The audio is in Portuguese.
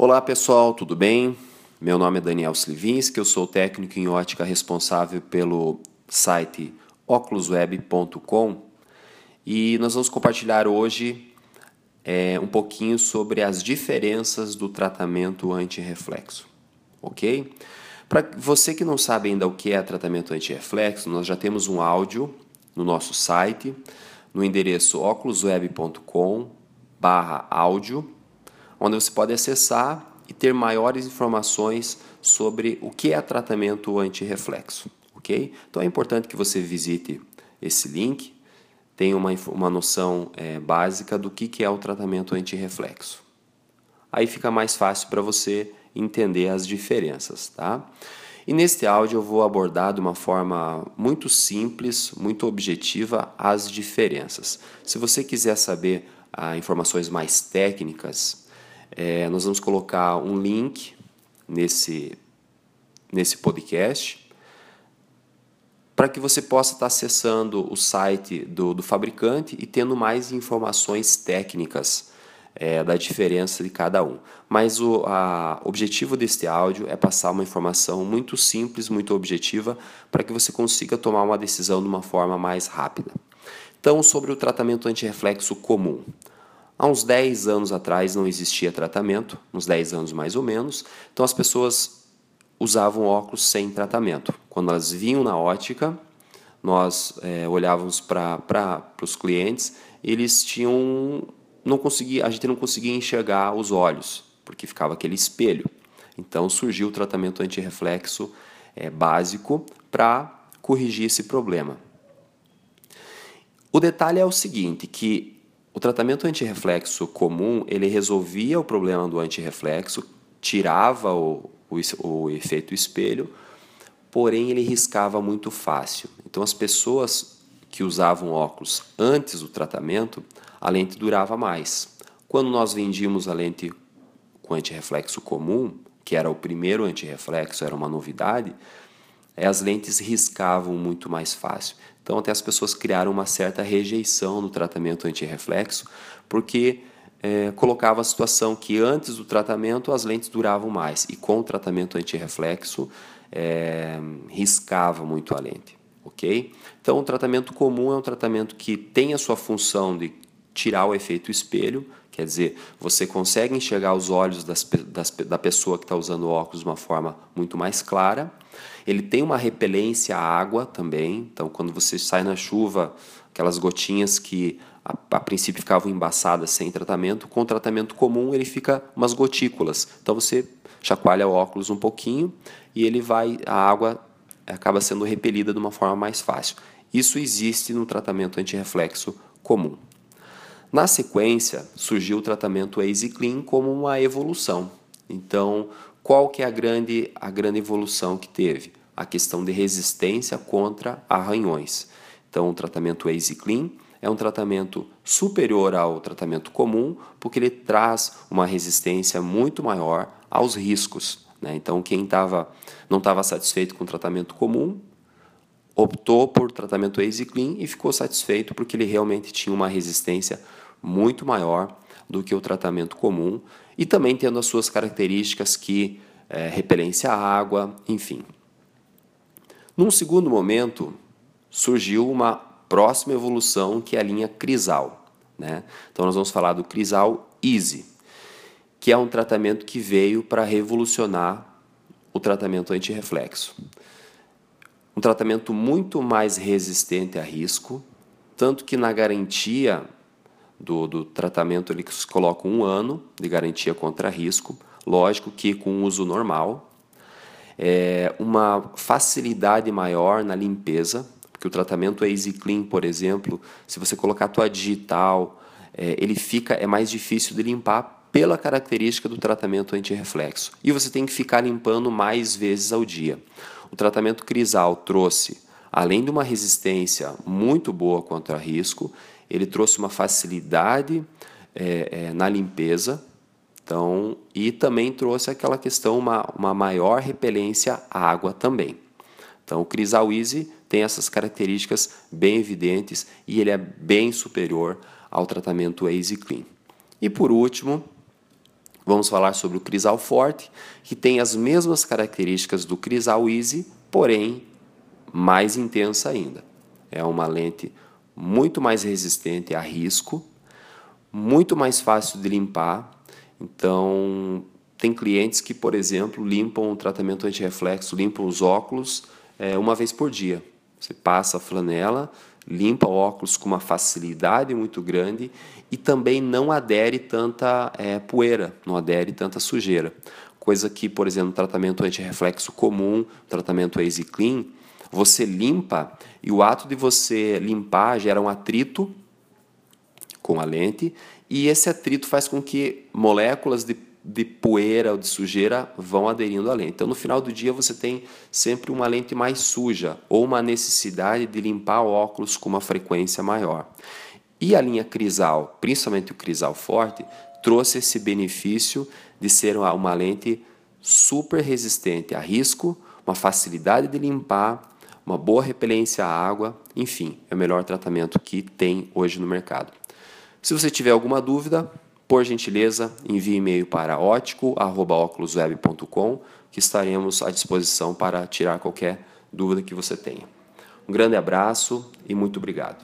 Olá pessoal, tudo bem? Meu nome é Daniel Slivinski, eu sou técnico em ótica responsável pelo site oculusweb.com e nós vamos compartilhar hoje é, um pouquinho sobre as diferenças do tratamento anti-reflexo, ok? Para você que não sabe ainda o que é tratamento anti-reflexo, nós já temos um áudio no nosso site, no endereço oculusweb.com barra áudio, onde você pode acessar e ter maiores informações sobre o que é tratamento anti-reflexo, ok? Então é importante que você visite esse link, tenha uma, uma noção é, básica do que, que é o tratamento anti-reflexo. Aí fica mais fácil para você entender as diferenças, tá? E neste áudio eu vou abordar de uma forma muito simples, muito objetiva as diferenças. Se você quiser saber ah, informações mais técnicas, é, nós vamos colocar um link nesse, nesse podcast para que você possa estar acessando o site do, do fabricante e tendo mais informações técnicas é, da diferença de cada um. Mas o objetivo deste áudio é passar uma informação muito simples, muito objetiva, para que você consiga tomar uma decisão de uma forma mais rápida. Então, sobre o tratamento antirreflexo comum. Há uns 10 anos atrás não existia tratamento, uns 10 anos mais ou menos, então as pessoas usavam óculos sem tratamento. Quando elas vinham na ótica, nós é, olhávamos para os clientes, eles tinham não conseguia, a gente não conseguia enxergar os olhos, porque ficava aquele espelho. Então surgiu o tratamento antirreflexo é, básico para corrigir esse problema. O detalhe é o seguinte, que o tratamento antirreflexo comum, ele resolvia o problema do antirreflexo, tirava o, o, o efeito espelho, porém ele riscava muito fácil. Então as pessoas que usavam óculos antes do tratamento, a lente durava mais. Quando nós vendíamos a lente com antirreflexo comum, que era o primeiro antirreflexo, era uma novidade, as lentes riscavam muito mais fácil. Então até as pessoas criaram uma certa rejeição no tratamento antirreflexo, porque é, colocava a situação que antes do tratamento as lentes duravam mais e com o tratamento antirreflexo é, riscava muito a lente, ok? Então o tratamento comum é um tratamento que tem a sua função de tirar o efeito espelho, quer dizer, você consegue enxergar os olhos das, das, da pessoa que está usando óculos de uma forma muito mais clara. Ele tem uma repelência à água também, então quando você sai na chuva, aquelas gotinhas que a, a princípio ficavam embaçadas sem tratamento, com tratamento comum ele fica umas gotículas. Então você chacoalha o óculos um pouquinho e ele vai, a água acaba sendo repelida de uma forma mais fácil. Isso existe no tratamento antirreflexo comum. Na sequência, surgiu o tratamento Easy Clean como uma evolução. Então, qual que é a grande, a grande evolução que teve? A questão de resistência contra arranhões. Então, o tratamento Easy Clean é um tratamento superior ao tratamento comum, porque ele traz uma resistência muito maior aos riscos. Né? Então, quem tava, não estava satisfeito com o tratamento comum optou por tratamento Easy Clean e ficou satisfeito porque ele realmente tinha uma resistência muito maior do que o tratamento comum e também tendo as suas características que é, repelência à água, enfim. Num segundo momento, surgiu uma próxima evolução que é a linha Crisal. Né? Então nós vamos falar do Crisal Easy, que é um tratamento que veio para revolucionar o tratamento antirreflexo um tratamento muito mais resistente a risco, tanto que na garantia do, do tratamento eles colocam um ano de garantia contra risco, lógico que com uso normal, é uma facilidade maior na limpeza, porque o tratamento Easy Clean, por exemplo, se você colocar a tua digital, é, ele fica é mais difícil de limpar pela característica do tratamento antirreflexo. E você tem que ficar limpando mais vezes ao dia. O tratamento Crisal trouxe, além de uma resistência muito boa contra risco, ele trouxe uma facilidade é, é, na limpeza, então, e também trouxe aquela questão, uma, uma maior repelência à água também. Então, o Crisal Easy tem essas características bem evidentes e ele é bem superior ao tratamento Easy Clean. E por último, Vamos falar sobre o Crisal Forte, que tem as mesmas características do Crisal Easy, porém mais intensa ainda. É uma lente muito mais resistente a risco, muito mais fácil de limpar. Então, tem clientes que, por exemplo, limpam o tratamento anti-reflexo, limpam os óculos é, uma vez por dia. Você passa a flanela, limpa o óculos com uma facilidade muito grande e também não adere tanta é, poeira, não adere tanta sujeira. Coisa que, por exemplo, no tratamento anti-reflexo comum, tratamento Easy Clean, você limpa e o ato de você limpar gera um atrito com a lente e esse atrito faz com que moléculas de, de poeira ou de sujeira vão aderindo à lente. Então, no final do dia, você tem sempre uma lente mais suja ou uma necessidade de limpar o óculos com uma frequência maior. E a linha Crisal, principalmente o Crisal Forte, trouxe esse benefício de ser uma lente super resistente a risco, uma facilidade de limpar uma boa repelência à água, enfim, é o melhor tratamento que tem hoje no mercado. Se você tiver alguma dúvida, por gentileza, envie e-mail para ótico@oculosweb.com, que estaremos à disposição para tirar qualquer dúvida que você tenha. Um grande abraço e muito obrigado.